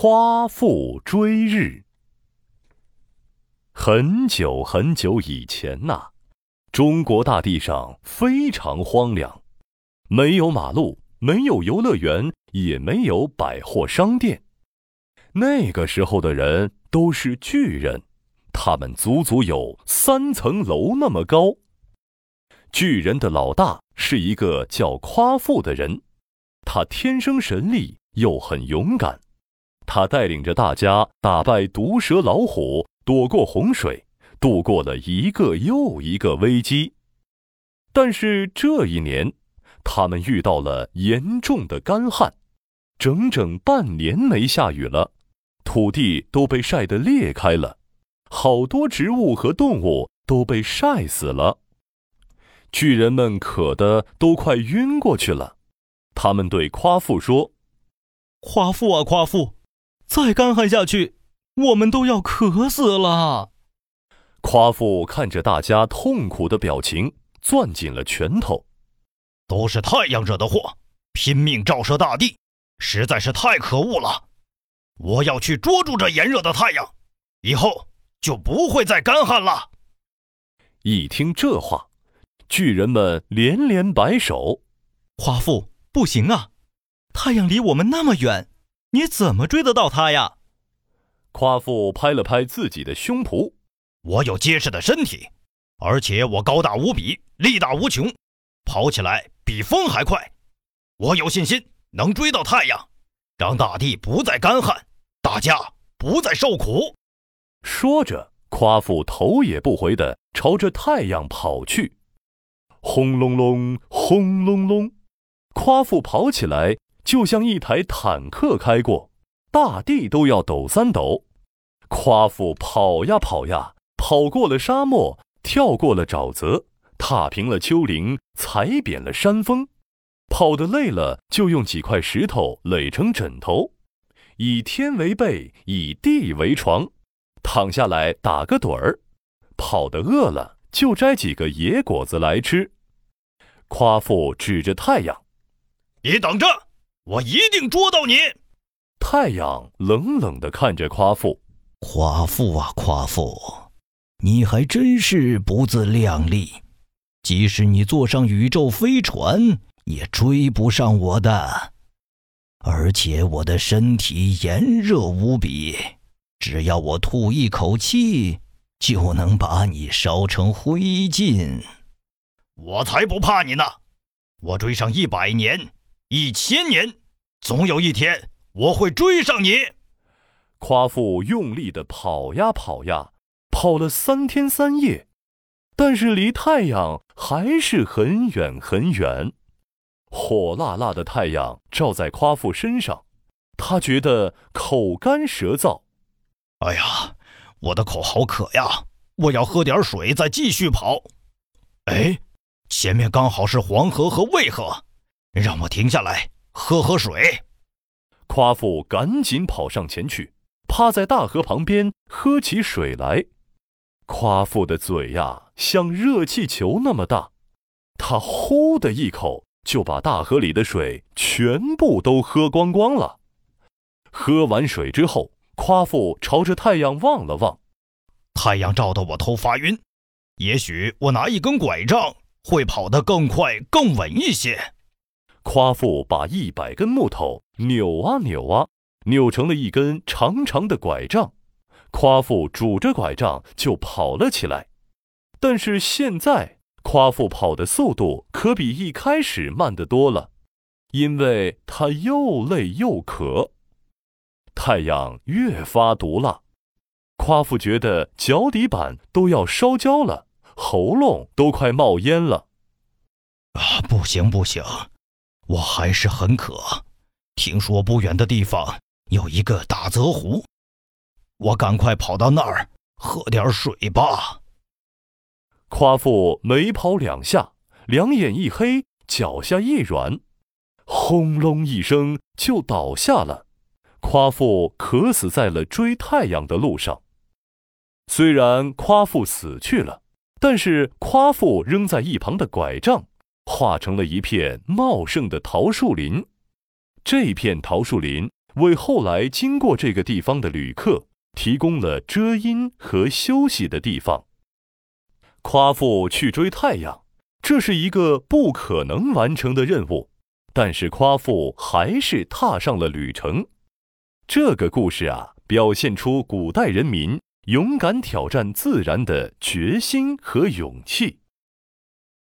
夸父追日。很久很久以前呐，中国大地上非常荒凉，没有马路，没有游乐园，也没有百货商店。那个时候的人都是巨人，他们足足有三层楼那么高。巨人的老大是一个叫夸父的人，他天生神力，又很勇敢。他带领着大家打败毒蛇、老虎，躲过洪水，度过了一个又一个危机。但是这一年，他们遇到了严重的干旱，整整半年没下雨了，土地都被晒得裂开了，好多植物和动物都被晒死了。巨人们渴得都快晕过去了，他们对夸父说：“夸父啊，夸父！”再干旱下去，我们都要渴死了。夸父看着大家痛苦的表情，攥紧了拳头。都是太阳惹的祸，拼命照射大地，实在是太可恶了。我要去捉住这炎热的太阳，以后就不会再干旱了。一听这话，巨人们连连摆手。夸父，不行啊，太阳离我们那么远。你怎么追得到他呀？夸父拍了拍自己的胸脯，我有结实的身体，而且我高大无比，力大无穷，跑起来比风还快。我有信心能追到太阳，让大地不再干旱，大家不再受苦。说着，夸父头也不回地朝着太阳跑去。轰隆隆，轰隆隆，夸父跑起来。就像一台坦克开过，大地都要抖三抖。夸父跑呀跑呀，跑过了沙漠，跳过了沼泽，踏平了丘陵，踩扁了山峰。跑得累了，就用几块石头垒成枕头，以天为被，以地为床，躺下来打个盹儿。跑得饿了，就摘几个野果子来吃。夸父指着太阳：“你等着。”我一定捉到你！太阳冷冷地看着夸父，夸父啊，夸父，你还真是不自量力！即使你坐上宇宙飞船，也追不上我的。而且我的身体炎热无比，只要我吐一口气，就能把你烧成灰烬。我才不怕你呢！我追上一百年。一千年，总有一天我会追上你。夸父用力的跑呀跑呀，跑了三天三夜，但是离太阳还是很远很远。火辣辣的太阳照在夸父身上，他觉得口干舌燥。哎呀，我的口好渴呀！我要喝点水，再继续跑。哎，前面刚好是黄河和渭河。让我停下来喝喝水。夸父赶紧跑上前去，趴在大河旁边喝起水来。夸父的嘴呀，像热气球那么大，他呼的一口就把大河里的水全部都喝光光了。喝完水之后，夸父朝着太阳望了望，太阳照得我头发晕，也许我拿一根拐杖会跑得更快更稳一些。夸父把一百根木头扭啊扭啊，扭成了一根长长的拐杖。夸父拄着拐杖就跑了起来。但是现在，夸父跑的速度可比一开始慢得多了，因为他又累又渴。太阳越发毒辣，夸父觉得脚底板都要烧焦了，喉咙都快冒烟了。啊，不行不行！我还是很渴，听说不远的地方有一个大泽湖，我赶快跑到那儿喝点水吧。夸父没跑两下，两眼一黑，脚下一软，轰隆一声就倒下了。夸父渴死在了追太阳的路上。虽然夸父死去了，但是夸父扔在一旁的拐杖。化成了一片茂盛的桃树林，这片桃树林为后来经过这个地方的旅客提供了遮阴和休息的地方。夸父去追太阳，这是一个不可能完成的任务，但是夸父还是踏上了旅程。这个故事啊，表现出古代人民勇敢挑战自然的决心和勇气。